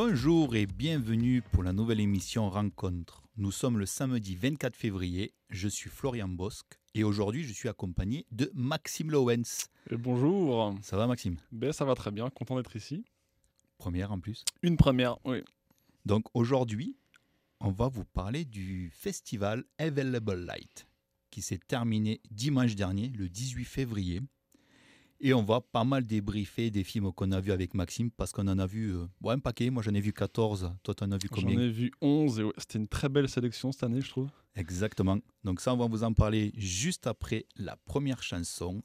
Bonjour et bienvenue pour la nouvelle émission Rencontre. Nous sommes le samedi 24 février, je suis Florian Bosque et aujourd'hui je suis accompagné de Maxime Lowens. Et bonjour. Ça va Maxime? Ben ça va très bien, content d'être ici. Première en plus? Une première, oui. Donc aujourd'hui, on va vous parler du festival Available Light qui s'est terminé dimanche dernier, le 18 février. Et on va pas mal débriefer des films qu'on a vus avec Maxime parce qu'on en a vu euh, un paquet. Moi j'en ai vu 14. Toi t'en as vu combien J'en ai vu 11 et ouais, c'était une très belle sélection cette année, je trouve. Exactement. Donc ça, on va vous en parler juste après la première chanson.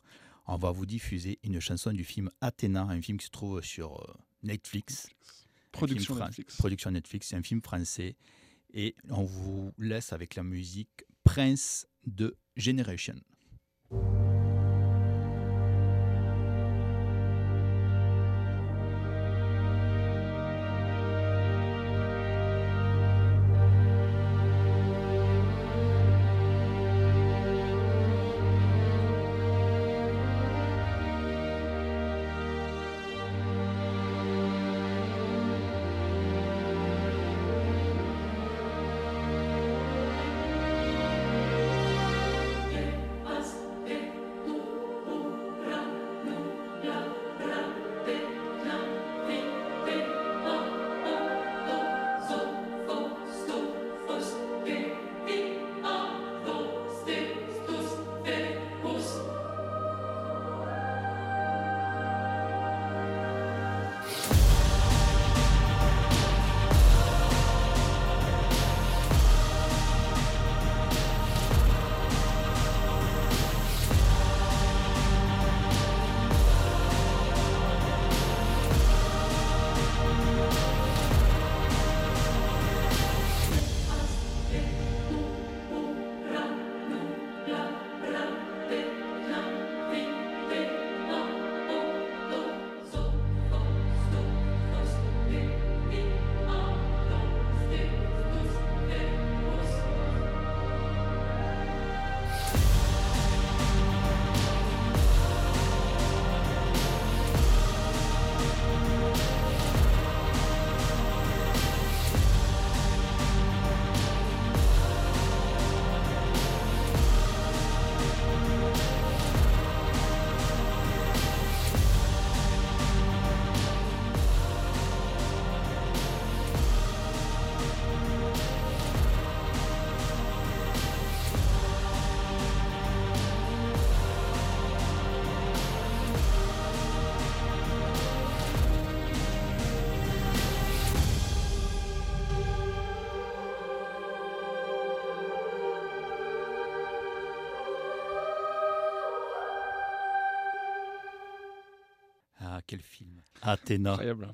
On va vous diffuser une chanson du film Athéna, un film qui se trouve sur euh, Netflix. Production Netflix. Production Netflix, c'est un film français. Et on vous laisse avec la musique Prince de Generation. Quel film? Athéna. Incroyable.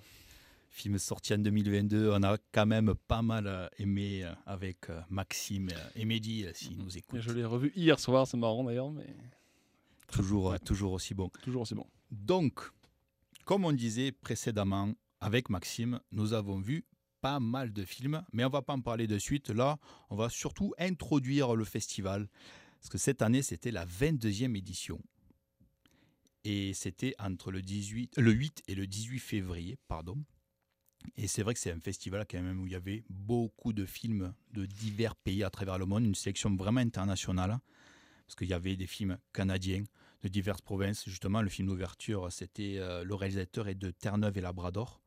Film sorti en 2022. On a quand même pas mal euh, aimé euh, avec euh, Maxime et Mehdi, s'ils nous écoutent. je l'ai revu hier soir, c'est marrant d'ailleurs, mais Toujours, Ouais. toujours aussi bon. toujours aussi bon. Donc, comme on disait précédemment avec Maxime, nous avons vu pas mal de films, mais on va pas en parler de suite. Là, on va surtout introduire le festival, parce que cette année, c'était la 22e édition. Et c'était entre le, 18, le 8 et le 18 février, pardon. Et c'est vrai que c'est un festival quand même où il y avait beaucoup de films de divers pays à travers le monde, une sélection vraiment internationale, parce qu'il y avait des films canadiens, de diverses provinces. Justement, le film d'ouverture, c'était euh, le réalisateur est de Terre-Neuve et Labrador.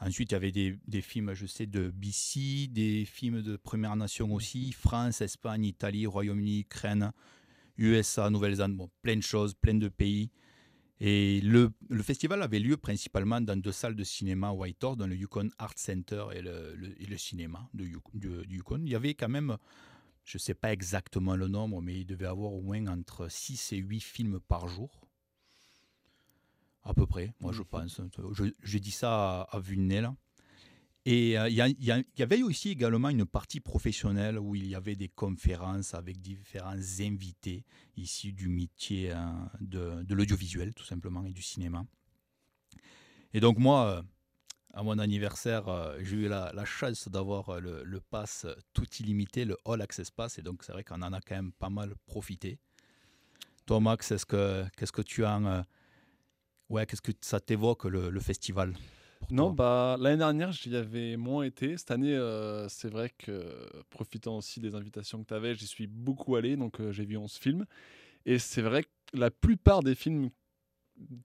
Ensuite, il y avait des, des films, je sais, de BC, des films de Première Nation aussi, France, Espagne, Italie, Royaume-Uni, Ukraine, USA, Nouvelle-Zélande, bon, plein de choses, plein de pays. Et le, le festival avait lieu principalement dans deux salles de cinéma à Whitehorse, dans le Yukon Art Center et le, le- et le cinéma de Yuk- du, du Yukon. Il y avait quand même, je ne sais pas exactement le nombre, mais il devait avoir au moins entre 6 et 8 films par jour. À peu près, moi je Mhm. pense. Je, je dis ça à, à vue de nez, là. Et euh, il y, avait aussi également une partie professionnelle où il y avait des conférences avec différents invités issus du métier euh, de, l'audiovisuel, tout simplement, et du cinéma. Et donc moi, euh, à mon anniversaire, j'ai eu la, chance d'avoir le, pass tout illimité, le All Access Pass, et donc c'est vrai qu'on en a quand même pas mal profité. Toi, Max, est-ce que, qu'est-ce que tu as... en, euh, ouais, qu'est-ce que ça t'évoque, le festival? Pour Non, toi? bah l'année dernière, j'y avais moins été. Cette année, euh, c'est vrai que profitant aussi des invitations que tu avais, j'y suis beaucoup allé, donc euh, j'ai vu 11 films. Et c'est vrai que la plupart des films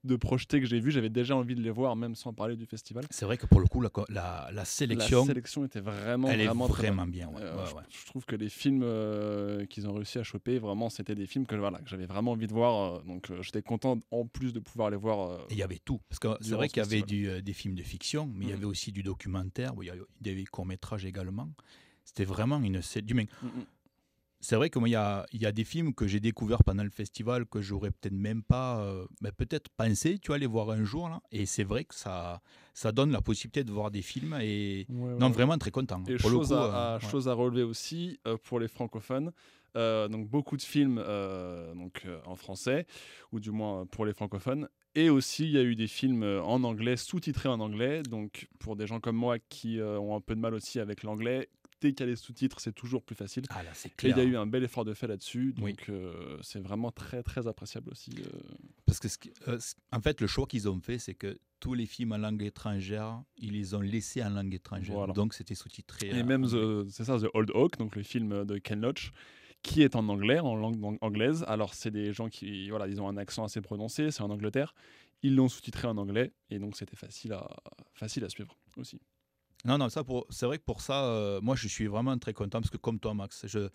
de projetés que j'ai vus, j'avais déjà envie de les voir, même sans parler du festival. C'est vrai que pour le coup, la, co- la, la sélection, La sélection était vraiment, elle est vraiment, très bien. ouais, Euh, ouais, je, ouais. je trouve que les films euh, qu'ils ont réussi à choper, vraiment, c'était des films que, voilà, que j'avais vraiment envie de voir. euh, donc, j'étais content en plus de pouvoir les voir. Et il y avait tout. Parce que c'est vrai qu'il y avait du, des films de fiction, mais il y Mhm. avait aussi du documentaire, où il y avait des courts-métrages également. C'était vraiment une. sé- du- C'est vrai qu'il y a, il y a des films que j'ai découverts pendant le festival que j'aurais peut-être même pas, euh, mais peut-être pensé, tu vois, les voir un jour. Là. Et c'est vrai que ça, ça donne la possibilité de voir des films. Et Ouais, non, vraiment très content. Et Pour le chose, coup, à, euh, ouais. chose à relever aussi euh, pour les francophones. donc beaucoup de films donc, en français, ou du moins pour les francophones. Et aussi, il y a eu des films en anglais, sous-titrés en anglais. Donc pour des gens comme moi qui euh, ont un peu de mal aussi avec l'anglais, dès qu'il y a les sous-titres, c'est toujours plus facile. Ah là, c'est Et il y a eu un bel effort de fait là-dessus. Oui. Donc euh, c'est vraiment très très appréciable aussi. euh. Parce que, ce qui- euh, en fait, le choix qu'ils ont fait, c'est que tous les films en langue étrangère, ils les ont laissés en langue étrangère. Voilà. Donc, c'était sous-titré. Et même, c'est ça, The Old Oak, donc le film de Ken Loach, qui est en anglais, en langue ang- anglaise. Alors, c'est des gens qui, voilà, ils ont un accent assez prononcé, c'est en Angleterre. Ils l'ont sous-titré en anglais, et donc c'était facile à, facile à suivre aussi. Non, non, ça pour, c'est vrai que pour ça, euh, moi, je suis vraiment très content parce que comme toi, Max, je,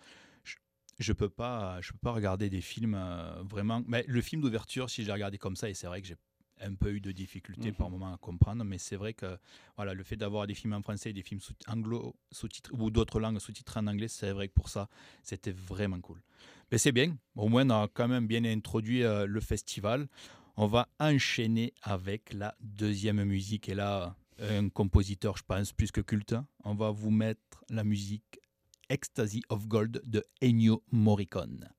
je, je peux pas, je peux pas regarder des films euh, vraiment. Mais le film d'ouverture, si je l'ai regardé comme ça, et c'est vrai que j'ai un peu eu de difficultés par moment à comprendre, mais c'est vrai que voilà, le fait d'avoir des films en français et des films sous anglo sous-titrés ou d'autres langues sous-titrés en anglais, c'est vrai que pour ça, c'était vraiment cool. Mais c'est bien, au moins on a quand même bien introduit euh, le festival. On va enchaîner avec la deuxième musique. Et là, un compositeur, je pense, plus que culte. On va vous mettre la musique Ecstasy of Gold de Ennio Morricone.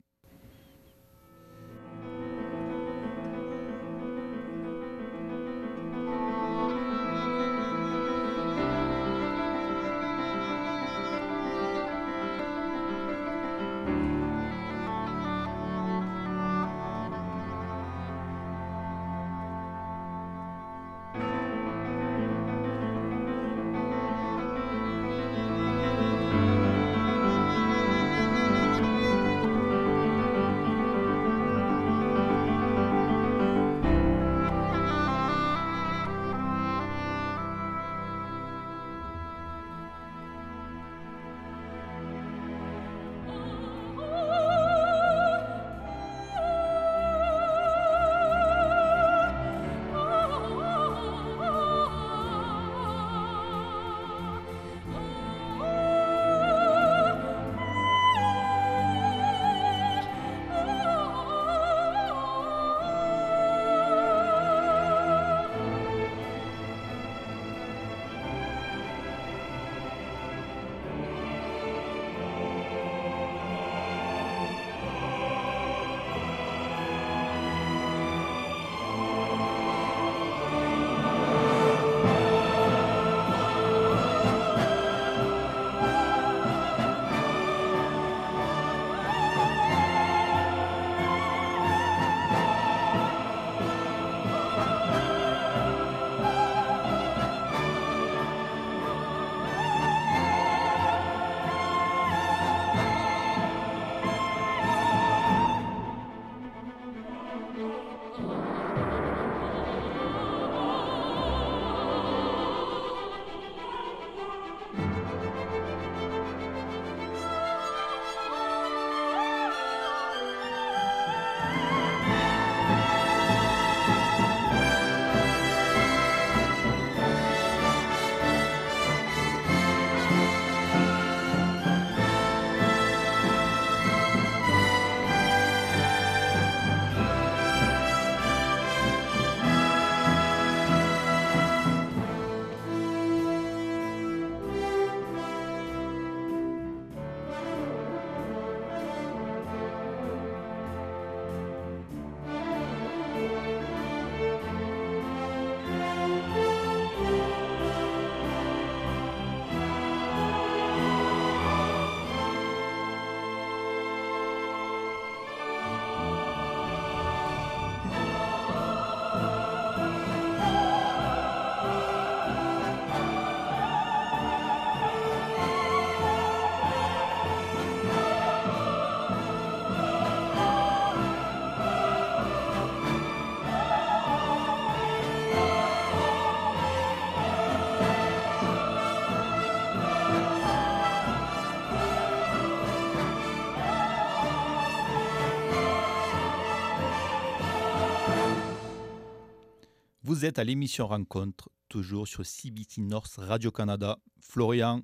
Vous êtes à l'émission Rencontre, toujours sur CBC North Radio-Canada. Florian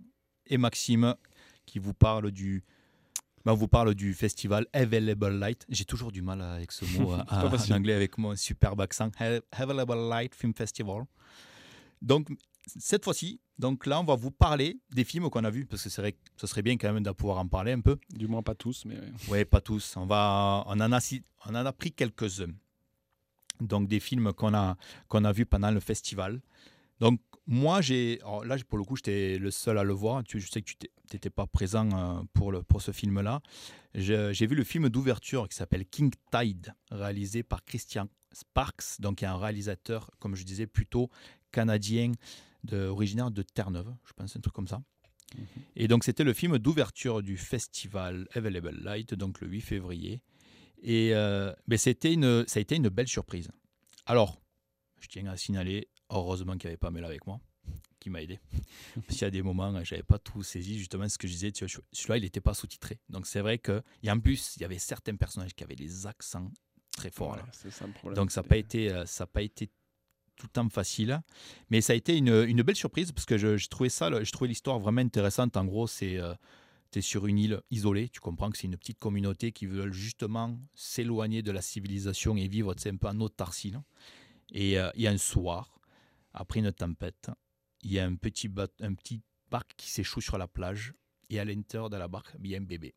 et Maxime qui vous parlent du, ben, on vous parle du festival Available Light. J'ai toujours du mal avec ce mot à- pas en anglais avec mon superbe accent. Available Light Film Festival. Donc, cette fois-ci, donc là, on va vous parler des films qu'on a vus, parce que c'est vrai que ce serait bien quand même de pouvoir en parler un peu. Du moins pas tous, mais ouais. Oui, pas tous. On, va, on, en, a, on en a pris quelques-uns. Donc, des films qu'on a, qu'on a vus pendant le festival. Donc, moi, j'ai. Là, pour le coup, j'étais le seul à le voir. Tu, je sais que tu n'étais pas présent euh, pour, le, pour ce film-là. J'ai vu le film d'ouverture qui s'appelle King Tide, réalisé par Christian Sparks, donc qui est un réalisateur, comme je disais, plutôt canadien, de, originaire de Terre-Neuve, je pense, un truc comme ça. Et donc, c'était le film d'ouverture du festival Available Light, donc le 8 février. Et euh, ben, c'était une, ça a été une belle surprise. Alors, je tiens à signaler, heureusement qu'il n'y avait pas Mel avec moi, qui m'a aidé. Parce qu'il y a des moments, je n'avais pas tout saisi, justement, ce que je disais, tu vois, celui-là, il n'était pas sous-titré. Donc, c'est vrai que, et en plus, il y avait certains personnages qui avaient des accents très forts. là. Ouais, ça le problème. Donc ça n'a pas été, euh, ça pas été tout le temps facile, mais ça a été une, une belle surprise parce que je, je trouvais ça, je trouvais l'histoire vraiment intéressante. En gros, c'est tu es sur une île isolée, tu comprends que c'est une petite communauté qui veulent justement s'éloigner de la civilisation et vivre un peu en autarcie. là. Et euh, il y a un soir, après une tempête, il y a un petit, un petit barque qui s'échoue sur la plage et à l'intérieur de la barque, il y a un bébé.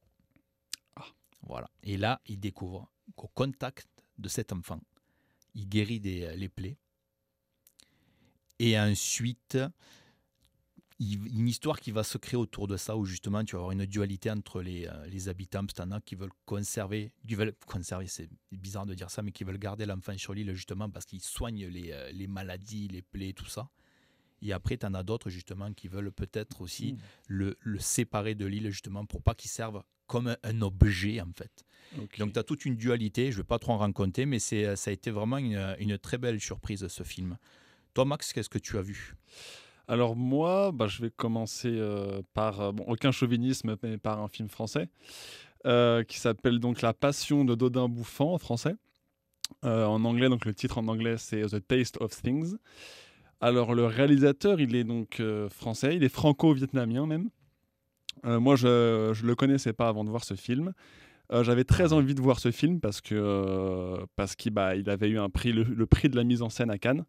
Ah. Voilà. Et là, il découvre qu'au contact de cet enfant, il guérit des, euh, les plaies. Et ensuite, une histoire qui va se créer autour de ça, où justement tu vas avoir une dualité entre les, euh, les habitants, parce qu'il qui veulent conserver, qui veulent conserver, c'est bizarre de dire ça, mais qui veulent garder l'enfant sur l'île justement parce qu'ils soignent les, euh, les maladies, les plaies, tout ça. Et après, tu en as d'autres justement qui veulent peut-être aussi Mm. le, le séparer de l'île justement pour pas qu'il serve comme un, un objet en fait. Donc tu as toute une dualité, je ne vais pas trop en raconter, mais c'est, ça a été vraiment une, une très belle surprise ce film. Toi Max, qu'est-ce que tu as vu? Alors moi, bah, je vais commencer euh, par, euh, bon, aucun chauvinisme, mais par un film français, euh, qui s'appelle donc La Passion de Dodin Bouffant en français. En anglais, donc le titre en anglais c'est The Taste of Things. Alors le réalisateur, il est donc français, il est franco-vietnamien même. Moi, je ne le connaissais pas avant de voir ce film. J'avais très envie de voir ce film parce que parce qu'il bah, il avait eu un prix, le prix de la mise en scène à Cannes.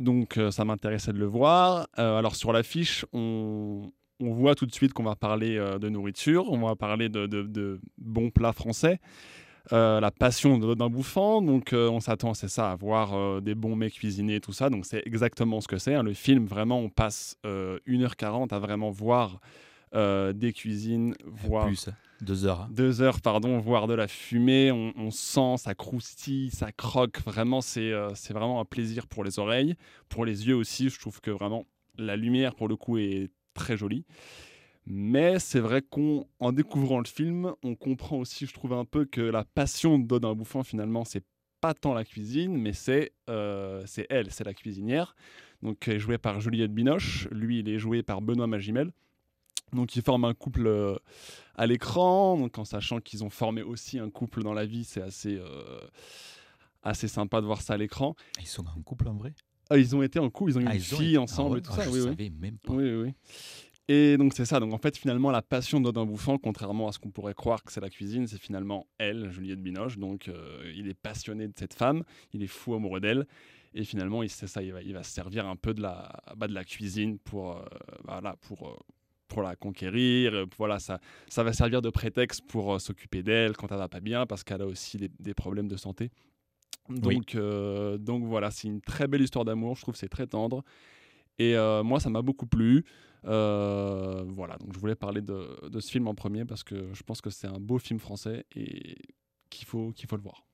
Donc euh, ça m'intéressait de le voir. Euh, alors sur l'affiche, on, on voit tout de suite qu'on va parler euh, de nourriture, on va parler de, de- de bons plats français. La passion d'un bouffant, donc on s'attend, c'est ça, à voir des bons mets cuisinés, tout ça. Donc c'est exactement ce que c'est. hein. Le film, vraiment, on passe euh, 1h40 à vraiment voir des cuisines, voir Plus. Deux heures. hein. deux heures, pardon, voir de la fumée, on, sent, ça croustille, ça croque. Vraiment, c'est euh, c'est vraiment un plaisir pour les oreilles, pour les yeux aussi. Je trouve que vraiment la lumière, pour le coup, est très jolie. Mais c'est vrai qu'en en découvrant le film, on comprend aussi, je trouve un peu que la passion de Dodin Bouffant, finalement, c'est pas tant la cuisine, mais c'est euh, elle, c'est la cuisinière. Donc, elle est jouée par Juliette Binoche. Lui, il est joué par Benoît Magimel. Donc, ils forment un couple euh, à l'écran, donc en sachant qu'ils ont formé aussi un couple dans la vie, c'est assez, euh, assez sympa de voir ça à l'écran. Ils sont en couple en vrai? Ah, ils ont été en couple, ils ont eu Ah, une fille été- ensemble Ah et tout ça. Je oui, oui. savais même pas. Oui, oui, oui. Et donc c'est ça. Donc en fait, finalement, la passion d'Odin Bouffant, contrairement à ce qu'on pourrait croire que c'est la cuisine, c'est finalement elle, Juliette Binoche. Donc euh, il est passionné de cette femme, il est fou amoureux d'elle. Et finalement, il ça, il va, il va se servir un peu de la, bah, de la cuisine pour, euh, voilà, pour, euh, pour la conquérir. Euh, Voilà, ça, ça va servir de prétexte pour euh, s'occuper d'elle quand elle va pas bien, parce qu'elle a aussi des, des problèmes de santé. Donc, euh, donc voilà, c'est une très belle histoire d'amour. Je trouve c'est très tendre. Et moi, ça m'a beaucoup plu. Euh, voilà, donc je voulais parler de, de ce film en premier parce que je pense que c'est un beau film français et qu'il faut, qu'il faut le voir.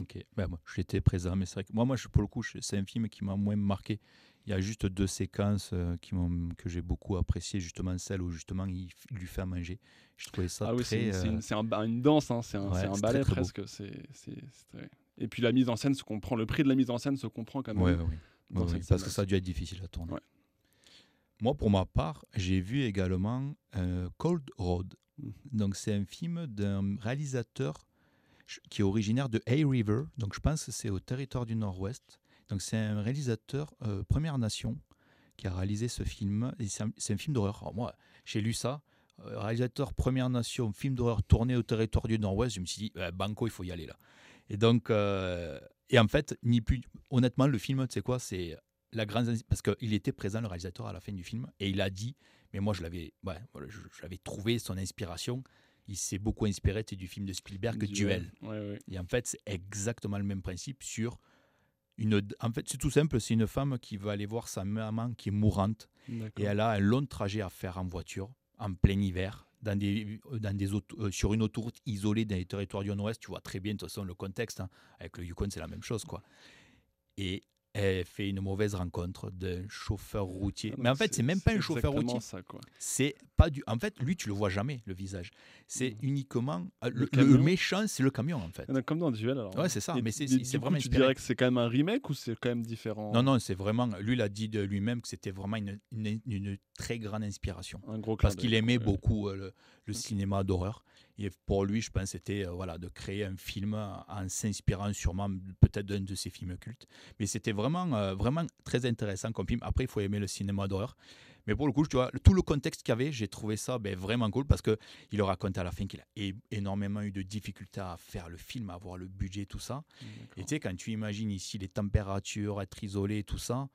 Ok. Ben, moi, j'étais présent, mais c'est vrai que moi, moi je, pour le coup, c'est un film qui m'a moins marqué. Il y a juste deux séquences euh, qui que j'ai beaucoup appréciées, justement celle où justement il, lui fait à manger. Je trouvais ça ah oui, très. c'est euh, une, un danse, hein, c'est un, Ouais, ballet très, très beau. presque. très- Et puis la mise en scène se comprend, le prix de la mise en scène se comprend quand même. ouais, ouais, ouais, parce que ça a dû être difficile à tourner. Moi, pour ma part, j'ai vu également euh, Cold Road. Mhm. Donc, c'est un film d'un réalisateur qui est originaire de Hay River. Donc, je pense que c'est au territoire du Nord-Ouest. Donc c'est un réalisateur euh, Première Nation qui a réalisé ce film. C'est un, film d'horreur. Moi, j'ai lu ça. euh, réalisateur Première Nation, film d'horreur tourné au territoire du Nord-Ouest. Je me suis dit, euh, Banco, il faut y aller là. Et donc, euh, et en fait, ni plus, honnêtement, le film, tu sais quoi, c'est la grande parce qu'il était présent le réalisateur à la fin du film et il a dit, mais moi je l'avais, ouais, l'avais trouvé son inspiration. Il s'est beaucoup inspiré du film de Spielberg, Duel. Ouais, ouais. Et en fait, c'est exactement le même principe sur une. En fait, c'est tout simple. C'est une femme qui va aller voir sa maman qui est mourante et elle a un long trajet à faire en voiture en plein hiver. Dans des, dans des euh, sur une autoroute isolée dans les territoires du Nord-Ouest, tu vois très bien de toute façon le contexte. hein. Avec le Yukon, c'est la même chose. quoi. Et elle fait une mauvaise rencontre d'un chauffeur routier. Ah, Mais en fait, c'est même pas un chauffeur routier. ça, quoi. C'est pas du. En fait, lui, tu le vois jamais, le visage. C'est Mhm. uniquement. euh, Le Le, le méchant, c'est le camion, en fait. Comme dans Duel, alors. Ouais, c'est ça, Et mais c'est- c'est coup, vraiment Tu dirais que c'est quand même un remake ou c'est quand même différent? Non, non, c'est vraiment. Lui, il a dit de lui-même que c'était vraiment une, une- une très grande inspiration. Un gros Parce qu'il aimait ouais. beaucoup euh, le, le cinéma d'horreur. Et pour lui, je pense, c'était euh, voilà, de créer un film en s'inspirant sûrement peut-être d'un de ses films cultes. Mais c'était vraiment, euh, vraiment très intéressant comme film. Après, il faut aimer le cinéma d'horreur. Mais pour le coup, tu vois, tout le contexte qu'il y avait, j'ai trouvé ça ben, vraiment cool parce qu'il le raconte à la fin qu'il a énormément eu de difficultés à faire le film, à avoir le budget, tout ça. Et D'accord. tu sais, quand tu imagines ici les températures, être isolé, tout ça,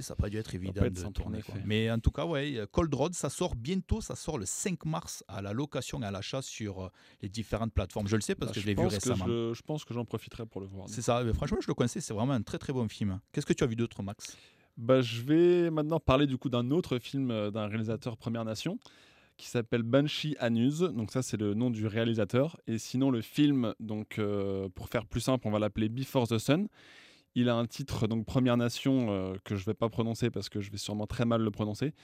ça n'a pas dû être évident être de tourner. quoi. Mais en tout cas, ouais, Cold Road, ça sort bientôt, ça sort le 5 mars à la location et à l'achat sur euh, les différentes plateformes. Je le sais parce Bah, que je l'ai vu récemment. Je, je pense que j'en profiterai pour le voir. C'est ça, mais franchement, je le connaissais, c'est vraiment un très très bon film. Qu'est-ce que tu as vu d'autre, Max? Bah, je vais maintenant parler du coup d'un autre film euh, d'un réalisateur Première Nation qui s'appelle Banshee Anus. Donc ça c'est le nom du réalisateur. Et sinon le film, donc euh, pour faire plus simple, on va l'appeler Before the Sun. Il a un titre donc Première Nation euh, que je vais pas prononcer parce que je vais sûrement très mal le prononcer.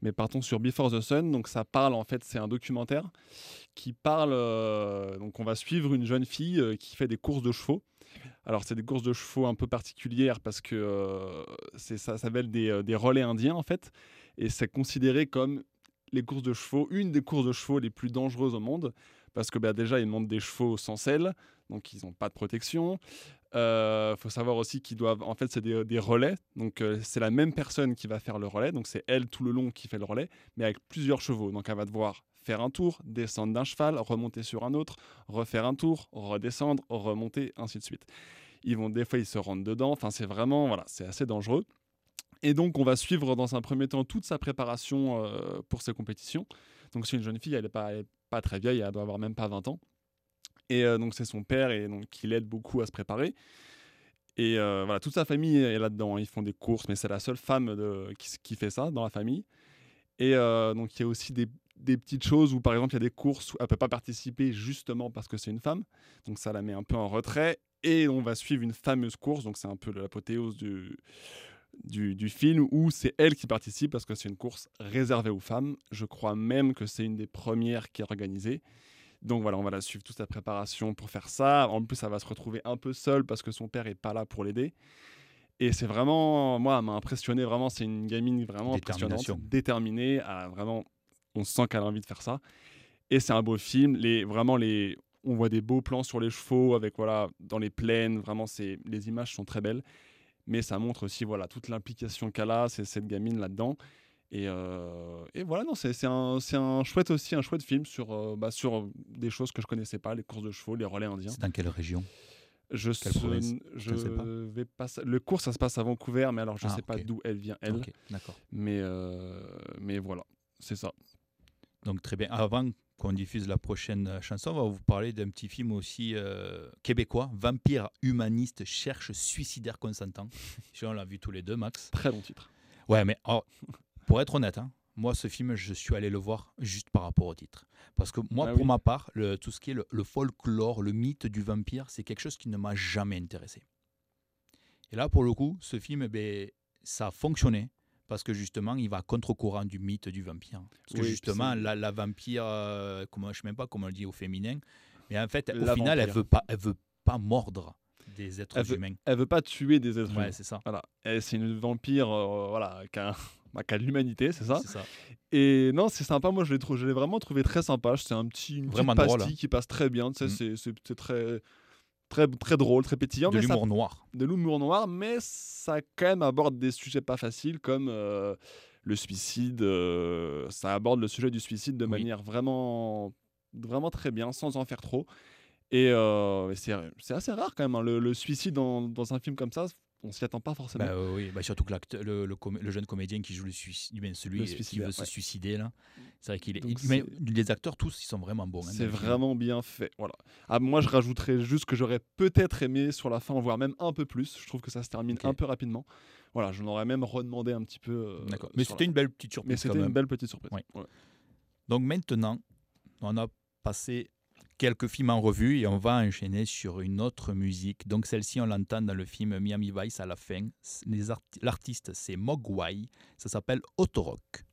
Mais partons sur Before the Sun. Donc ça parle en fait, c'est un documentaire qui parle. euh, donc on va suivre une jeune fille euh, qui fait des courses de chevaux. Alors c'est des courses de chevaux un peu particulières parce que c'est ça s'appelle des, des relais indiens en fait et c'est considéré comme les courses de chevaux, une des courses de chevaux les plus dangereuses au monde parce que bah, déjà ils montent des chevaux sans selle donc ils n'ont pas de protection. Il faut savoir aussi qu'ils doivent en fait c'est des, relais donc euh, c'est la même personne qui va faire le relais donc c'est elle tout le long qui fait le relais mais avec plusieurs chevaux donc elle va devoir faire un tour, descendre d'un cheval, remonter sur un autre, refaire un tour, redescendre, remonter, ainsi de suite. Ils vont des fois ils se rentrent dedans. Enfin c'est vraiment voilà c'est assez dangereux. Et donc on va suivre dans un premier temps toute sa préparation euh, pour ces compétitions. Donc c'est une jeune fille, elle n'est pas, pas très vieille, elle doit avoir même pas 20 ans. Et euh, donc c'est son père et donc qui l'aide beaucoup à se préparer. Et euh, voilà, toute sa famille est là-dedans. Ils font des courses, mais c'est la seule femme qui, fait ça dans la famille. Et euh, donc il y a aussi des, petites choses où par exemple il y a des courses où elle peut pas participer justement parce que c'est une femme. Donc ça la met un peu en retrait. Et on va suivre une fameuse course, donc c'est un peu l'apothéose du, du, du film où c'est elle qui participe parce que c'est une course réservée aux femmes. Je crois même que c'est une des premières qui est organisée. Donc voilà, on va la suivre toute sa préparation pour faire ça. En plus, elle va se retrouver un peu seule parce que son père est pas là pour l'aider. Et c'est vraiment, moi, elle m'a impressionné. Vraiment, c'est une gamine vraiment impressionnante, déterminée. A vraiment, on sent qu'elle a envie de faire ça. Et c'est un beau film. Les, vraiment, les, on voit des beaux plans sur les chevaux avec voilà dans les plaines. Vraiment, c'est, les images sont très belles. Mais ça montre aussi voilà toute l'implication qu'elle a, c'est cette gamine là-dedans. Et, euh, et voilà, non, c'est, c'est un, c'est un chouette aussi, un chouette film sur, euh, bah, sur des choses que je connaissais pas, les courses de chevaux, les relais indiens. C'est dans quelle région? Je, Quelle se- province? je ne sais pas. vais pas. Le cours, ça se passe à Vancouver, mais alors je Ah, sais pas d'où elle vient, elle. Ok, d'accord. Mais, euh, mais voilà, c'est ça. Donc très bien. Avant qu'on diffuse la prochaine chanson, on va vous parler d'un petit film aussi euh, québécois, Vampire humaniste cherche suicidaire consentant. On l'a vu tous les deux, Max. Très long titre. Ouais, mais oh, pour être honnête, hein, moi, ce film, je suis allé le voir juste par rapport au titre. Parce que moi, Ah pour oui. ma part, le- tout ce qui est le, le folklore, le mythe du vampire, c'est quelque chose qui ne m'a jamais intéressé. Et là, pour le coup, ce film, eh ben, ça a fonctionné. Parce que justement, il va à contre-courant du mythe du vampire. Parce que justement, la, la vampire, euh, comment, je ne sais même pas comment on le dit au féminin, mais en fait, au La final, elle veut pas, elle veut pas mordre des êtres Elle veut- humains. Elle veut pas tuer des êtres Ouais, humains. c'est ça. Voilà. C'est une vampire, euh, voilà, qui a, bah, de l'humanité, c'est ça. Et non, c'est sympa. Moi, je l'ai, trou- je l'ai vraiment trouvé très sympa. C'est un petit, une Vraiment petite pastille qui passe très bien. Tu sais, Mm. c'est, très, très, très drôle, très pétillant. De l'humour noir. de l'humour noir, mais ça quand même aborde des sujets pas faciles comme euh, le suicide. euh, ça aborde le sujet du suicide de Oui. manière vraiment, vraiment très bien, sans en faire trop. Et euh, c'est c'est assez rare quand même, hein, le, le suicide dans, dans un film comme ça, on s'y attend pas forcément. Bah, euh, oui, bah, surtout que le, le, com- le jeune comédien qui joue le suicide, celui Le qui veut se suicider là, c'est vrai qu'il est. Les acteurs tous, ils sont vraiment bons. hein, c'est vraiment bien fait. Voilà. Ah, moi, je rajouterais juste que j'aurais peut-être aimé sur la fin, voire même un peu plus. Je trouve que ça se termine un peu rapidement. Voilà, j'en aurais même redemandé un petit peu. euh, D'accord. Mais la c'était une belle petite surprise. Mais quand c'était une même. belle petite surprise. Ouais. Ouais. Donc maintenant, on a passé quelques films en revue et on va enchaîner sur une autre musique. Donc celle-ci, on l'entend dans le film Miami Vice à la fin. L'artiste, c'est Mogwai. Ça s'appelle Autorock.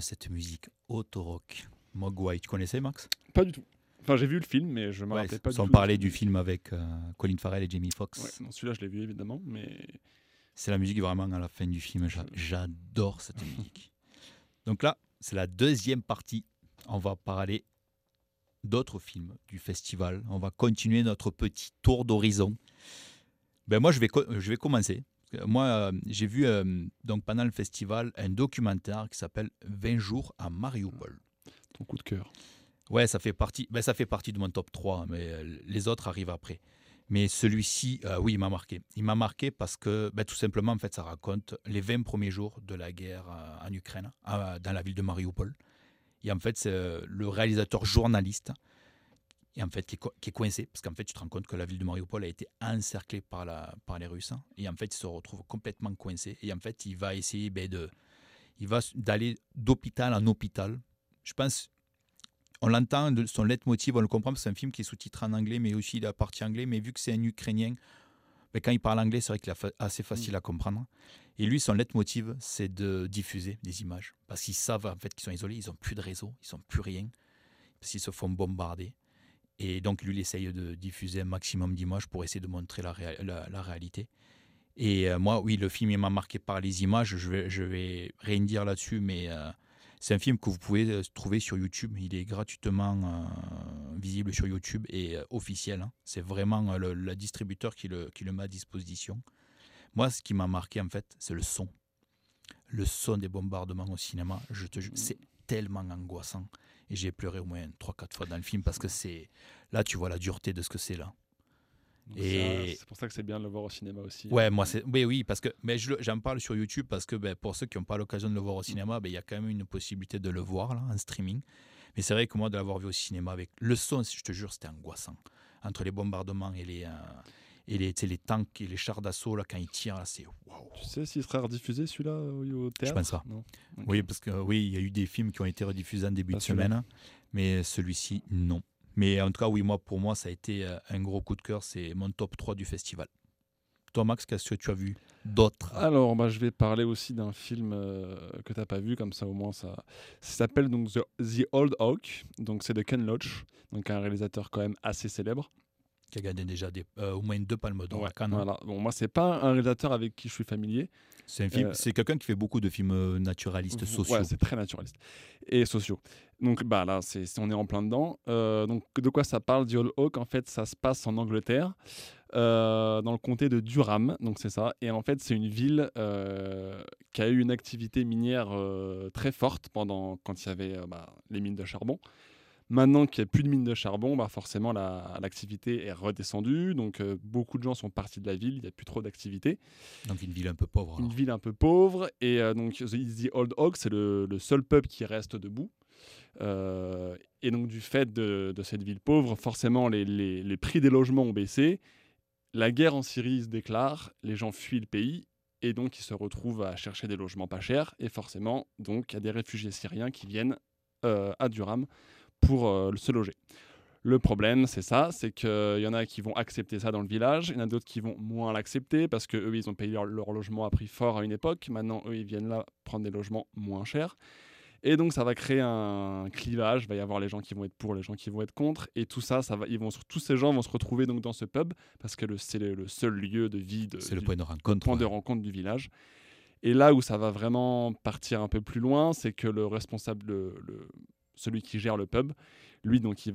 Cette musique auto-rock. Mogwai, tu connaissais Max? Pas du tout. Enfin, j'ai vu le film, mais je me Ouais, rappelais pas du Sans tout. parler du film avec euh, Colin Farrell et Jamie Foxx. Ouais, celui-là, je l'ai vu évidemment, mais C'est la musique vraiment à la fin du film. J'a- J'adore cette musique. Donc là, c'est la deuxième partie. On va parler d'autres films du festival. On va continuer notre petit tour d'horizon. Ben moi, je vais, je vais commencer. Moi, euh, j'ai vu euh, donc pendant le festival un documentaire qui s'appelle 20 jours à Mariupol. ton coup de cœur. Ouais, ça fait partie, ben, ça fait partie de mon top 3, mais euh, les autres arrivent après. Mais celui-ci, euh, oui, il m'a marqué. Il m'a marqué parce que, ben, tout simplement, en fait, ça raconte les 20 premiers jours de la guerre en Ukraine, euh, dans la ville de Mariupol. Et en fait, c'est le réalisateur journaliste et en fait, qui, est, co- qui est coincé, parce qu'en fait, tu te rends compte que la ville de Mariupol a été encerclée par, la, par les Russes. hein. et en fait, il se retrouve complètement coincé. Et en fait, il va essayer ben, de, il va d'aller d'hôpital en hôpital. Je pense, on l'entend, son leitmotiv, on le comprend, parce que c'est un film qui est sous-titré en anglais, mais aussi la partie anglais. Mais vu que c'est un Ukrainien, ben, quand il parle anglais, c'est vrai qu'il est assez facile à comprendre. Et lui, son leitmotiv, c'est de diffuser des images. Parce qu'ils savent en fait qu'ils sont isolés, ils n'ont plus de réseau, ils n'ont plus rien, parce qu'ils se font bombarder. Et donc, lui, il essaye de diffuser un maximum d'images pour essayer de montrer la, réa- la- la réalité. Et euh, moi, oui, le film, il m'a marqué par les images. Je vais, je vais rien dire là-dessus, mais euh, c'est un film que vous pouvez euh, trouver sur YouTube. Il est gratuitement visible sur YouTube et officiel. hein. C'est vraiment le, distributeur qui le, qui le met à disposition. Moi, ce qui m'a marqué, en fait, c'est le son. Le son des bombardements au cinéma, c'est tellement angoissant. Et j'ai pleuré au moins 3-4 fois dans le film parce que c'est. Là, tu vois la dureté de ce que c'est là. Donc Et- C'est pour ça que c'est bien de le voir au cinéma aussi. Ouais, moi, c'est. Oui, oui, parce que. Mais j'en parle sur YouTube parce que ben, pour ceux qui n'ont pas l'occasion de le voir au cinéma, ben, il y a quand même une possibilité de le voir là, en streaming. Mais c'est vrai que moi, de l'avoir vu au cinéma avec le son, je te jure, c'était angoissant. Entre les bombardements et les. euh, et les, les tanks et les chars d'assaut, là, quand ils tirent, c'est waouh. Tu sais s'il sera rediffusé celui-là au théâtre? pense pas. Non. Oui, parce que oui, il y a eu des films qui ont été rediffusés en début Pas de semaine, mais celui-ci, non. Mais en tout cas, oui, moi, pour moi, ça a été euh, un gros coup de cœur. C'est mon top 3 du festival. Toi, Max, qu'est-ce que tu as vu d'autres Alors, bah, je vais parler aussi d'un film euh, que tu n'as pas vu, comme ça au moins ça. Ça s'appelle donc The, The Old Oak, donc c'est de Ken Loach, donc un réalisateur quand même assez célèbre. Qui a gagné déjà des, euh, au moins deux palmes d'or Ouais, voilà. Bon, moi, c'est pas un réalisateur avec qui je suis familier. C'est Euh, quelqu'un qui fait beaucoup de films euh, naturalistes, sociaux. Ouais, c'est très naturaliste. Et sociaux. Donc bah là, c'est, on est en plein dedans. Euh, donc de quoi ça parle, The Oak En fait, ça se passe en Angleterre, dans le comté de Durham. Donc c'est ça. Et en fait, c'est une ville qui a eu une activité minière très forte pendant quand il y avait bah, les mines de charbon. Maintenant qu'il n'y a plus de mines de charbon, bah forcément la- l'activité est redescendue. Donc euh, beaucoup de gens sont partis de la ville. Il n'y a plus trop d'activité Donc une ville un peu pauvre. une ville un peu pauvre. Et euh, donc, The, Old Oak, c'est le, le seul pub qui reste debout. Euh, et donc, du fait de, de cette ville pauvre, forcément, les, les- les prix des logements ont baissé. La guerre en Syrie se déclare, les gens fuient le pays. Et donc, ils se retrouvent à chercher des logements pas chers. Et forcément, donc, il y a des réfugiés syriens qui viennent euh, à Durham pour euh, se loger. Le problème, c'est ça, c'est qu'il y en a qui vont accepter ça dans le village, il y en a d'autres qui vont moins l'accepter parce que eux, ils ont payé leur, leur logement à prix fort à une époque. Maintenant, eux, ils viennent là prendre des logements moins chers. Et donc, ça va créer un clivage. Il va y avoir les gens qui vont être pour, les gens qui vont être contre. Et tout ça, ça va, ils vont, tous ces gens vont se retrouver donc dans ce pub parce que c'est le, le seul lieu de vie, de, C'est le point de rencontre. point de ouais. rencontre du village. Et là où ça va vraiment partir un peu plus loin, c'est que le responsable, le, le- celui qui gère le pub, lui, donc, il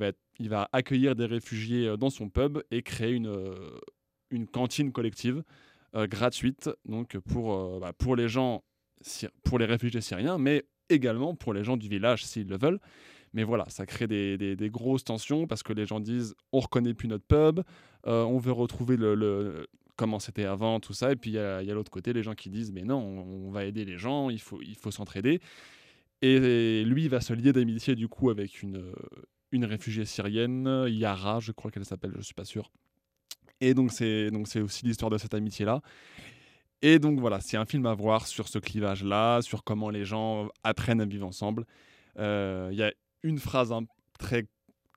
va, accueillir des réfugiés euh, dans son pub et créer une, euh, cantine collective euh, gratuite donc, pour, bah, les gens, pour les réfugiés syriens, mais également pour les gens du village s'ils le veulent. Mais voilà, ça crée des, grosses tensions parce que les gens disent on reconnaît plus notre pub, on veut retrouver comment c'était avant, tout ça. Et puis il y a, l'autre côté, les gens qui disent mais non, on, va aider les gens, il faut s'entraider. Et lui, va se lier d'amitié du coup avec une, euh, une réfugiée syrienne, Yara, je crois qu'elle s'appelle, je suis pas sûr. Et donc c'est donc c'est aussi l'histoire de cette amitié là. Et donc voilà, c'est un film à voir sur ce clivage-là, sur comment les gens apprennent à vivre ensemble. Euh, Il y a une phrase hein, très,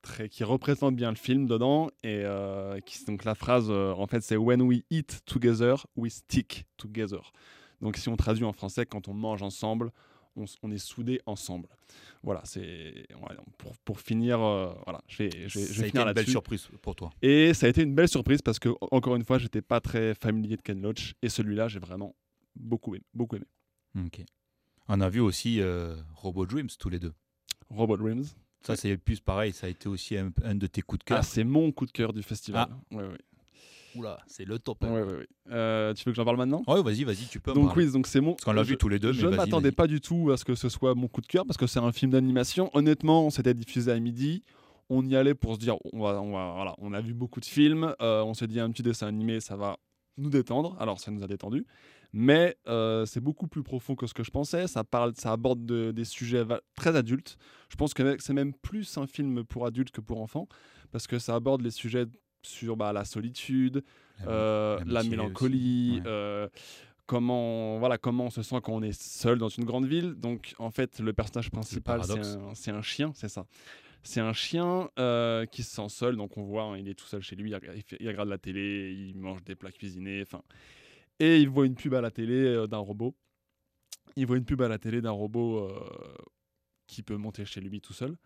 très, qui représente bien le film dedans, et euh, qui, donc la phrase, en fait, c'est When we eat together, we stick together. Donc si on traduit en français, quand on mange ensemble, on, est soudés ensemble. Voilà, c'est pour, pour finir, euh, voilà, je vais, je vais- je vais Ça a été finir une belle là-dessus. surprise pour toi. Et ça a été une belle surprise parce que, encore une fois, j'étais pas très familier de Ken Loach et celui-là, j'ai vraiment beaucoup aimé. Beaucoup aimé. Ok. On a vu aussi euh, Robo Dreams tous les deux. Robot Dreams. Ça, c'est plus pareil. Ça a été aussi un, un de tes coups de cœur. Ah, c'est mon coup de cœur du festival. Ah. Ouais, ouais. Oula, c'est le top. Ouais, ouais, ouais. Euh, tu veux que j'en parle maintenant? Ouais, vas-y, vas-y, tu peux. Donc oui, donc c'est mon. Parce qu'on l'a vu tous les deux. Je ne m'attendais pas du tout à ce que ce soit mon coup de cœur parce que c'est un film d'animation. Honnêtement, c'était diffusé à midi. On y allait pour se dire, on, va, on, va- voilà, on a vu beaucoup de films. euh, on s'est dit, un petit dessin animé, ça va nous détendre. Alors, ça nous a détendu. Mais euh, c'est beaucoup plus profond que ce que je pensais. Ça, parle, ça aborde de- des sujets très adultes. Je pense que c'est même plus un film pour adultes que pour enfants parce que ça aborde les sujets sur bah, la solitude, La- euh, la mélancolie, ouais. euh, comment, voilà, comment on se sent quand on est seul dans une grande ville. Donc, en fait, le personnage principal, c'est un, chien, c'est ça. C'est un chien euh, qui se sent seul, donc on voit, hein, il est tout seul chez lui, il, regarde la télé, il mange des plats cuisinés, enfin. Et il voit une pub à la télé euh, d'un robot. Il voit une pub à la télé d'un robot euh, qui peut monter chez lui tout seul.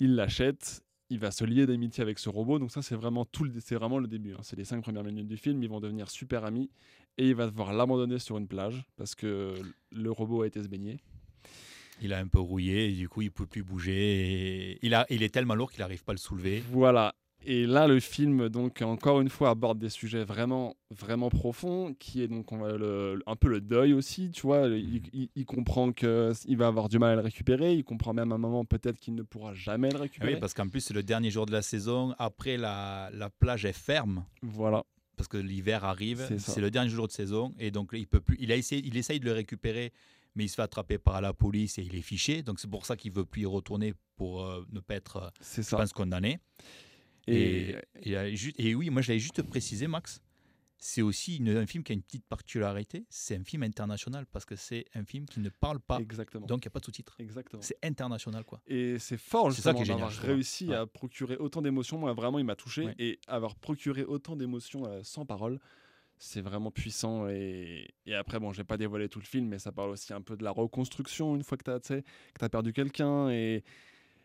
Il l'achète, il va se lier d'amitié avec ce robot. Donc ça, c'est vraiment tout, le- c'est vraiment le début. hein. C'est les cinq premières minutes du film. Ils vont devenir super amis et il va devoir l'abandonner sur une plage parce que le robot a été se baigner. Il a un peu rouillé et du coup, il peut plus bouger. Et il, a, il est tellement lourd qu'il n'arrive pas à le soulever. Voilà. Et là, le film, donc encore une fois, aborde des sujets vraiment, vraiment profonds, qui est donc on va le- un peu le deuil aussi, tu vois. Il, il- il comprend que il va avoir du mal à le récupérer. Il comprend même à un moment peut-être qu'il ne pourra jamais le Ah récupérer. Oui, parce qu'en plus, c'est le dernier jour de la saison. Après, la, la plage est ferme. Voilà. parce que l'hiver arrive, C'est le dernier jour de saison et donc il peut plus. Il a essayé, il essaye de le récupérer, mais il se fait attraper par la police et il est fiché. Donc c'est pour ça qu'il veut plus y retourner pour euh, ne pas être, euh, C'est je ça. pense, condamné. Et, Et, et, ju- et oui, moi je l'avais juste précisé, Max. C'est aussi une- un film qui a une petite particularité. C'est un film international parce que c'est un film qui ne parle pas, exactement. donc il n'y a pas de sous-titres. exactement. C'est international quoi. Et c'est fort C'est ça justement d'avoir réussi Ouais. à procurer autant d'émotions. Moi, vraiment, il m'a touché. Ouais. Et avoir procuré autant d'émotions euh, sans parole, c'est vraiment puissant. Et, et après, bon, je vais pas dévoiler tout le film, mais ça parle aussi un peu de la reconstruction une fois que tu as, perdu quelqu'un. Et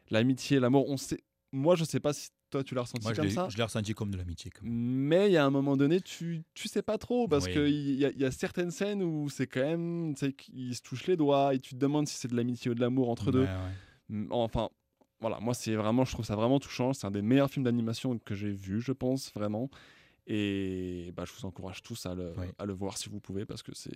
l'amitié, l'amour. On sait... Moi, je sais pas si toi, tu l'as ressenti Moi comme ça. je l'ai ressenti comme de l'amitié. Mais il y a un moment donné, tu, tu sais pas trop, parce Oui. qu'il y, a- il y a certaines scènes où c'est quand même, tu sais, qu'ils se touchent les doigts, et tu te demandes si c'est de l'amitié ou de l'amour entre deux. Ouais, Enfin, voilà, moi c'est vraiment, je trouve ça vraiment touchant. C'est un des meilleurs films d'animation que j'ai vu, je pense vraiment. Et bah, je vous encourage tous à le, Oui. à le voir si vous pouvez parce que c'est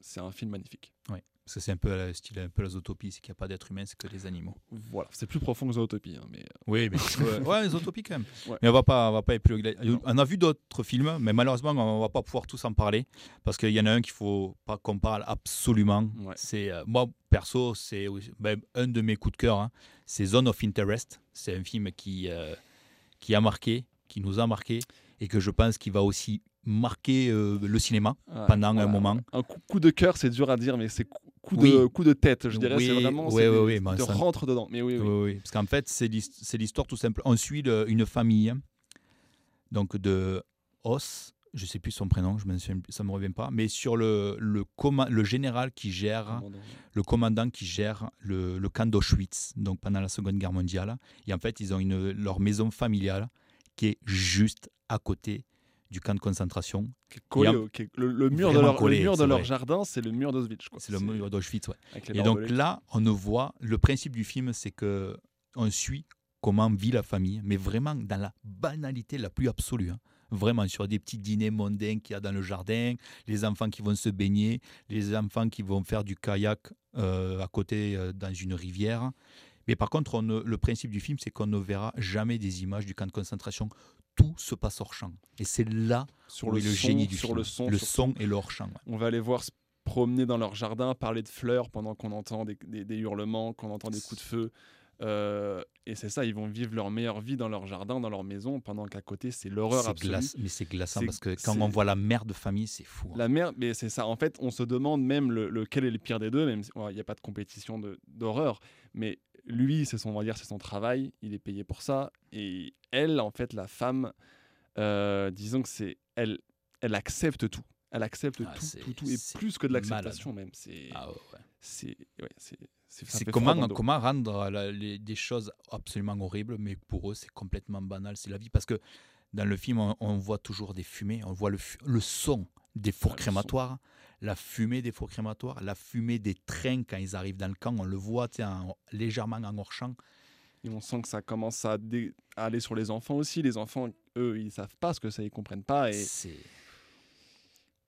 c'est un film magnifique. Parce que c'est un peu le style un peu la zootopie, c'est qu'il n'y a pas d'être humain, c'est que des animaux. Voilà, c'est plus profond que Zootopie, hein, mais euh, Oui, mais ouais, les utopies quand même. Ouais. Mais on va pas, on va pas épiloguer. On a vu d'autres films, mais malheureusement, on va pas pouvoir tous en parler parce qu'il y en a un qu'il faut pas qu'on parle absolument. Ouais. C'est euh, moi perso, c'est ben, un de mes coups de cœur. hein. C'est Zone of Interest. C'est un film qui euh, qui a marqué, qui nous a marqué et que je pense qu'il va aussi marquer euh, le cinéma ouais, pendant un moment. Un coup, de cœur, c'est dur à dire, mais c'est coup, Oui. de, coup de tête, je dirais. Oui, c'est vraiment. ouais, des- ben, de ça- rentre dedans. Mais oui, oui. Oui, oui, parce qu'en fait, c'est l'his- c'est l'histoire tout simple. On suit le- une famille, donc de Os, je sais plus son prénom, je me souviens- ça me revient pas, mais sur le, le général qui gère, le commandant qui gère le, le camp d'Auschwitz, donc pendant la Seconde Guerre mondiale. Et en fait, ils ont une, leur maison familiale qui est juste à côté du camp de concentration. Qui est collé a- qui est- le, le mur de leur, collé, le mur de c'est leur vrai. jardin, c'est le mur d'Auschwitz. C'est le mur d'Auschwitz, ouais. Et donc là, on ne voit le principe du film, c'est que on suit comment vit la famille, mais vraiment dans la banalité la plus absolue. hein. Vraiment sur des petits dîners mondains qu'il y a dans le jardin, les enfants qui vont se baigner, les enfants qui vont faire du kayak euh, à côté euh, dans une rivière. Mais par contre, on le principe du film, c'est qu'on ne verra jamais des images du camp de concentration. Tout se passe hors champ. Et c'est là sur où le, est le génie du sur film. le son, le son et le hors champ. On va aller voir se promener dans leur jardin, parler de fleurs pendant qu'on entend des, des- des hurlements, qu'on entend des coups de feu. Euh, et c'est ça, ils vont vivre leur meilleure vie dans leur jardin, dans leur maison, pendant qu'à côté, c'est l'horreur absolue. glace- mais c'est glaçant parce que quand on voit la mère de famille, c'est fou. hein. La mère, mais c'est ça. En fait, on se demande même le, lequel est le pire des deux, même s'il n'y a pas de compétition d'horreur. Mais lui, c'est son, on va dire, c'est son travail. Il est payé pour ça. Et elle, en fait, la femme, euh, disons que c'est elle, elle accepte tout. Elle accepte Ah, tout, tout, tout, et plus que de malade. l'acceptation même. C'est Ah ouais, c'est ouais, c'est comment, comment rendre la- les- des choses absolument horribles, mais pour eux, c'est complètement banal, c'est la vie. Parce que dans le film, on, on voit toujours des fumées, on voit le, le son des fours Ah, crématoires, la fumée des fours crématoires, la fumée des trains quand ils arrivent dans le camp, on le voit en- légèrement en hors-champ. Et on sent que ça commence à, aller sur les enfants aussi. Les enfants, eux, ils savent pas ce que ça, ils comprennent pas. Et C'est-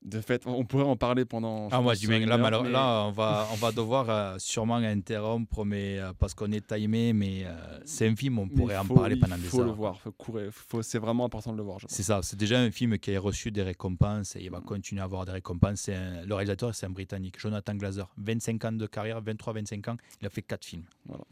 de fait, on pourrait en parler pendant. Ah, moi, je dis, là, mais là, on va, on va devoir euh, sûrement interrompre mais, euh, parce qu'on est timé, mais euh, c'est un film, on pourrait il en parler il pendant des faut le heures. voir, faut courir, faut, c'est vraiment important de le voir. C'est ça, c'est déjà un film qui a reçu des récompenses et il va continuer à avoir des récompenses. Un- le réalisateur, c'est un Britannique, Jonathan Glazer. 25 ans de carrière, 23-25 ans, il a fait 4 films. Voilà.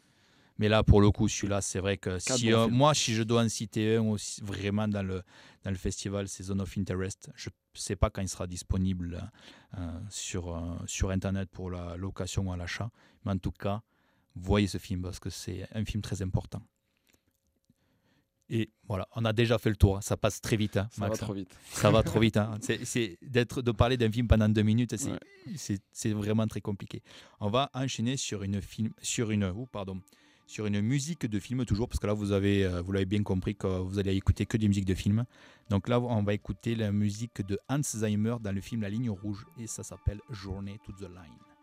Mais là, pour le coup, celui-là, c'est vrai que si, euh, moi, si je dois en citer un aussi, vraiment dans le, dans le festival, c'est Zone of Interest. Je ne sais pas quand il sera disponible euh, sur, euh, sur Internet pour la location ou à l'achat. Mais en tout cas, voyez ce film parce que c'est un film très important. Et voilà, on a déjà fait le tour. Ça passe très vite. hein, Ça va Max. trop vite. Ça va trop vite. hein. C'est, d'être, de parler d'un film pendant deux minutes, c'est, Ouais. vraiment très compliqué. On va enchaîner sur une film, sur une, oh, pardon, sur une musique de film toujours, parce que là vous avez, euh, vous l'avez bien compris que vous allez écouter que des musiques de film. Donc là, on va écouter la musique de Hans Zimmer dans le film La Ligne Rouge, et ça s'appelle Journey to the Line.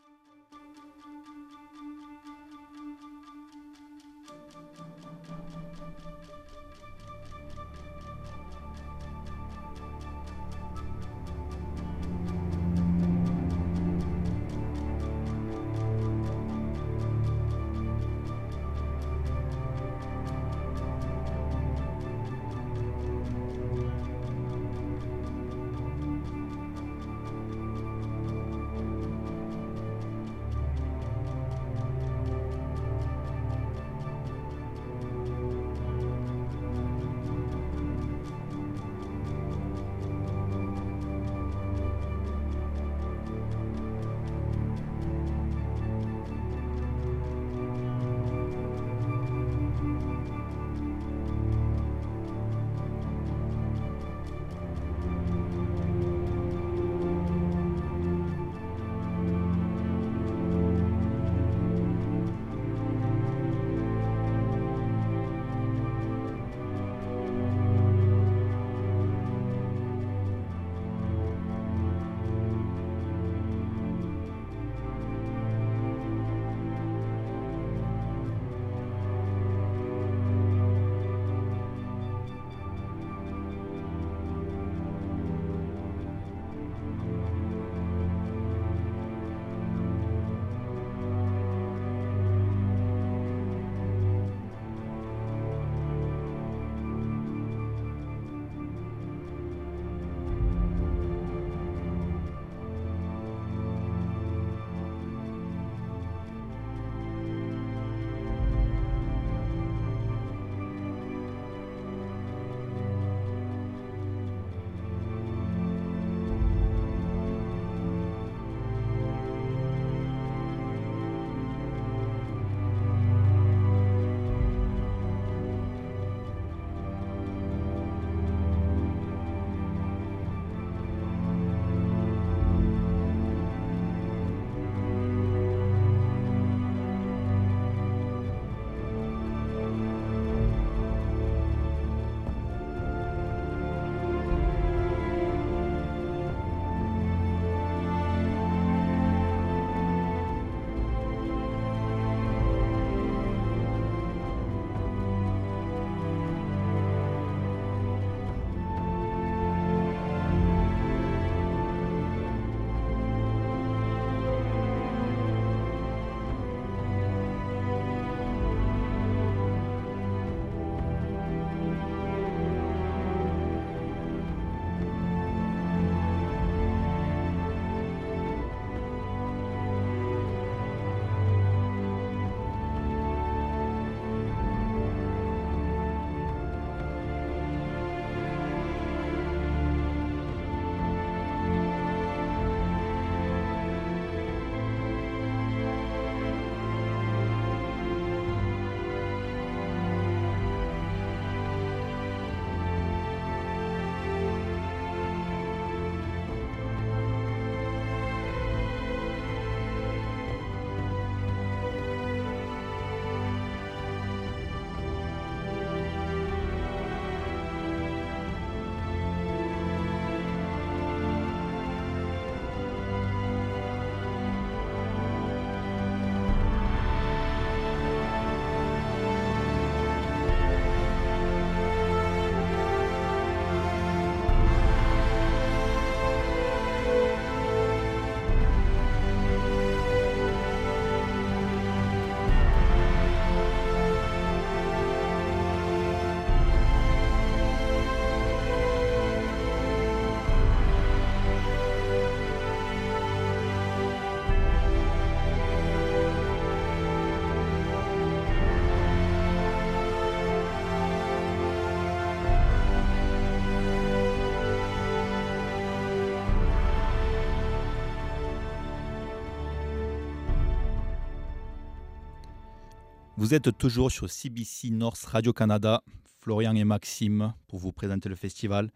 Vous êtes toujours sur CBC North Radio-Canada, Florian et Maxime pour vous présenter le festival.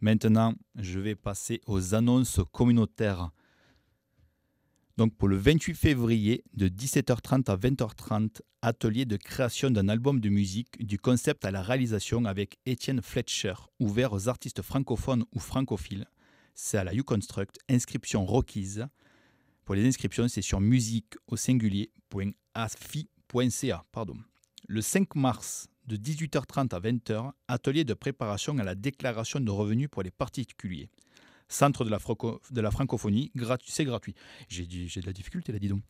Maintenant, je vais passer aux annonces communautaires. Donc pour le 28 février de 17h30 à 20h30, atelier de création d'un album de musique du concept à la réalisation avec Étienne Fletcher, ouvert aux artistes francophones ou francophiles. C'est à la Uconstruct, inscription requise. Pour les inscriptions, c'est sur musique au Le 5 mars de 18h30 à 20h, atelier de préparation à la déclaration de revenus pour les particuliers. Centre de la, de la francophonie, c'est gratuit. J'ai de la difficulté là, dis donc.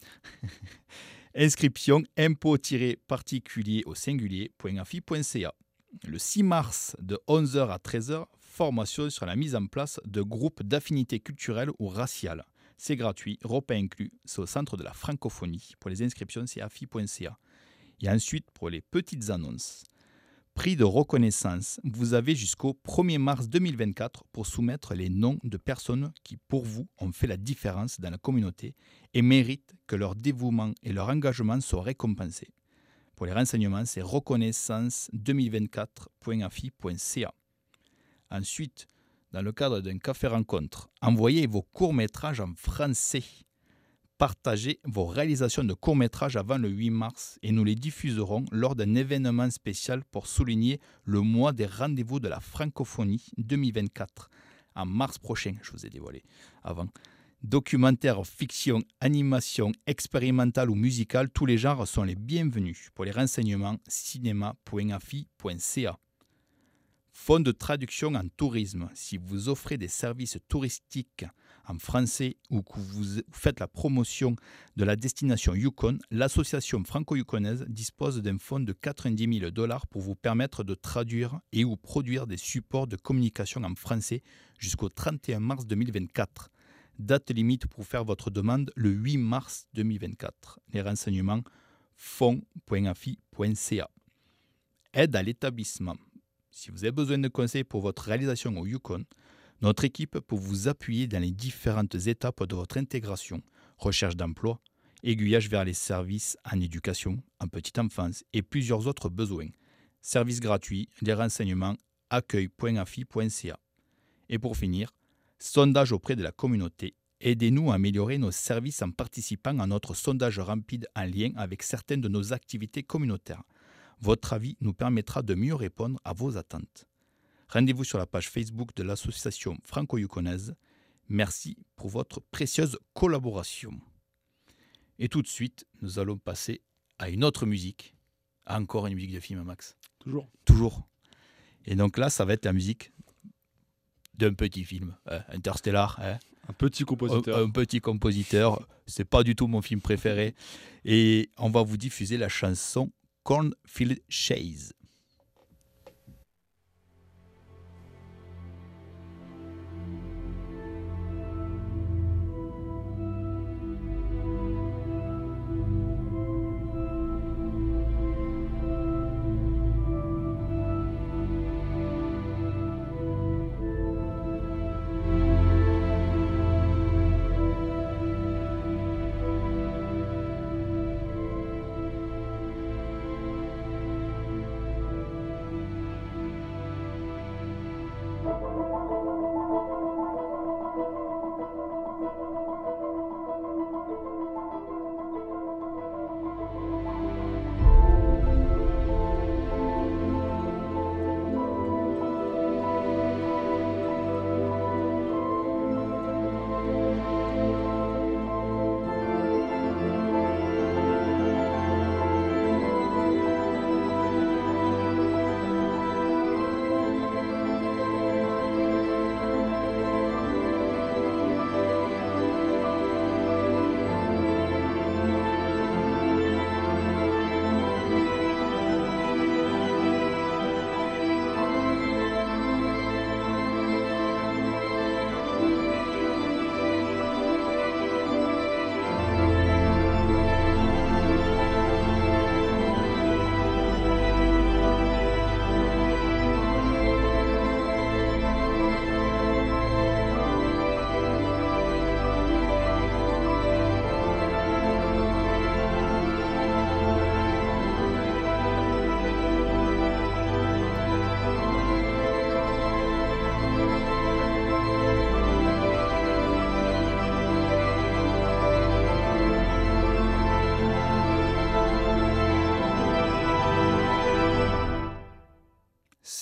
Inscription impôt-particulier au singulier.afi.ca. Le 6 mars de 11h à 13h, formation sur la mise en place de groupes d'affinité culturelle ou raciale. C'est gratuit, repas inclus, c'est au centre de la francophonie. Pour les inscriptions, c'est afi.ca. Et ensuite, pour les petites annonces, prix de reconnaissance, vous avez jusqu'au 1er mars 2024 pour soumettre les noms de personnes qui, pour vous, ont fait la différence dans la communauté et méritent que leur dévouement et leur engagement soient récompensés. Pour les renseignements, c'est reconnaissance2024.afi.ca. Ensuite, dans le cadre d'un café rencontre, envoyez vos courts-métrages en français Partagez vos réalisations de courts-métrages avant le 8 mars et nous les diffuserons lors d'un événement spécial pour souligner le mois des rendez-vous de la francophonie 2024 en mars prochain, je vous ai dévoilé avant. Documentaire, fiction, animation, expérimental ou musical, tous les genres sont les bienvenus. Pour les renseignements, cinéma.afi.ca. Fonds de traduction en tourisme. Si vous offrez des services touristiques en français ou que vous faites la promotion de la destination Yukon, l'association franco-yukonaise dispose d'un fonds de 90 000 dollars pour vous permettre de traduire et ou produire des supports de communication en français jusqu'au 31 mars 2024. Date limite pour faire votre demande le 8 mars 2024. Les renseignements fonds.afi.ca. Aide à l'établissement. Si vous avez besoin de conseils pour votre réalisation au Yukon, notre équipe peut vous appuyer dans les différentes étapes de votre intégration, recherche d'emploi, aiguillage vers les services en éducation, en petite enfance et plusieurs autres besoins. Services gratuits, des renseignements, accueil.afi.ca. Et pour finir, sondage auprès de la communauté. Aidez-nous à améliorer nos services en participant à notre sondage rapide en lien avec certaines de nos activités communautaires. Votre avis nous permettra de mieux répondre à vos attentes. Rendez-vous sur la page Facebook de l'association franco-yukonaise. Merci pour votre précieuse collaboration. Et tout de suite, nous allons passer à une autre musique. Encore une musique de film, Max. Toujours. Toujours. Et donc là, ça va être la musique d'un petit film, hein, Interstellar. Hein. Un petit compositeur. Un, un petit compositeur. C'est pas du tout mon film préféré. Et on va vous diffuser la chanson Cornfield Chase.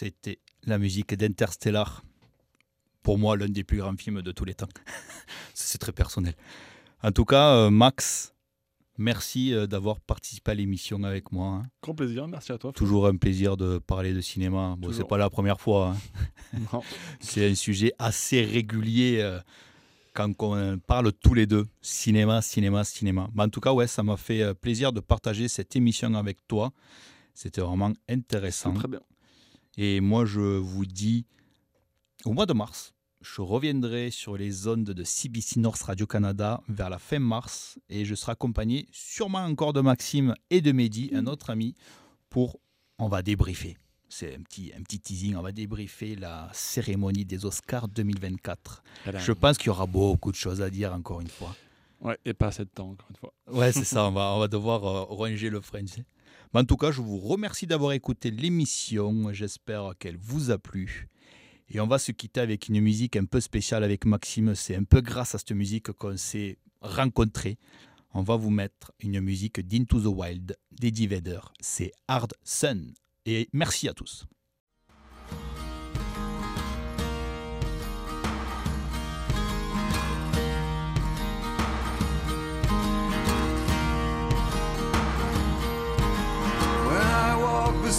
C'était la musique d'Interstellar. Pour moi, l'un des plus grands films de tous les temps. C'est très personnel. En tout cas, euh, Max, merci euh, d'avoir participé à l'émission avec moi. hein. Grand plaisir, merci à toi. Toujours un plaisir de parler de cinéma. Bon, c'est pas la première fois. hein. C'est un sujet assez régulier euh, quand on parle tous les deux. Cinéma, cinéma, cinéma. Mais en tout cas, ouais, ça m'a fait plaisir de partager cette émission avec toi. C'était vraiment intéressant. Très bien. Et moi, je vous dis, au mois de mars, je reviendrai sur les ondes de CBC North Radio-Canada vers la fin mars et je serai accompagné sûrement encore de Maxime et de Mehdi, un autre ami, pour, on va débriefer. C'est un petit, un petit teasing, on va débriefer la cérémonie des Oscars 2024. Je pense qu'il y aura beaucoup de choses à dire encore une fois. Ouais, et pas assez de temps, encore une fois. Ouais, c'est ça, on va, on va devoir euh, ranger le français. En tout cas, je vous remercie d'avoir écouté l'émission. J'espère qu'elle vous a plu. Et on va se quitter avec une musique un peu spéciale avec Maxime. C'est un peu grâce à cette musique qu'on s'est rencontrés. On va vous mettre une musique d'Into the Wild d'Eddie Vedder. C'est Hard Sun. Et merci à tous.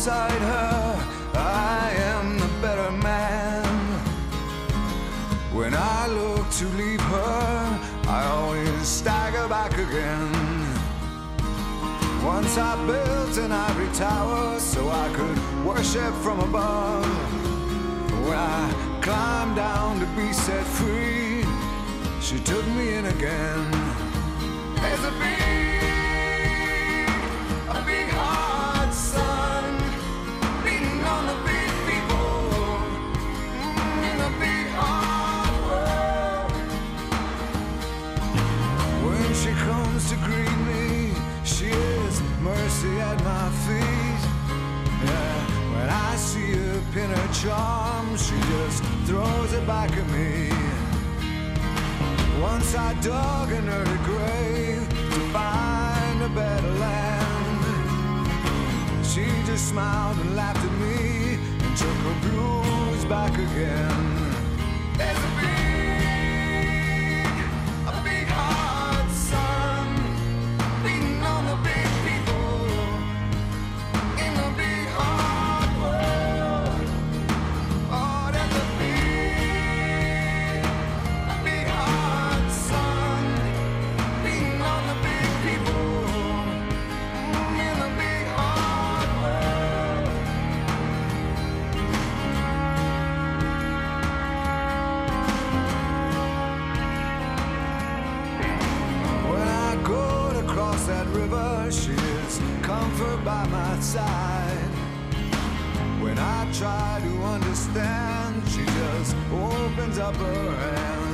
Beside her, I am the better man. When I look to leave her, I always stagger back again. Once I built an ivory tower so I could worship from above. When I climbed down to be set free, she took me in again. There's a pin her charm, she just throws it back at me. Once I dug in her grave to find a better land. She just smiled and laughed at me and took her blues back again. Is comfort by my side. When I try to understand, she just opens up her hands.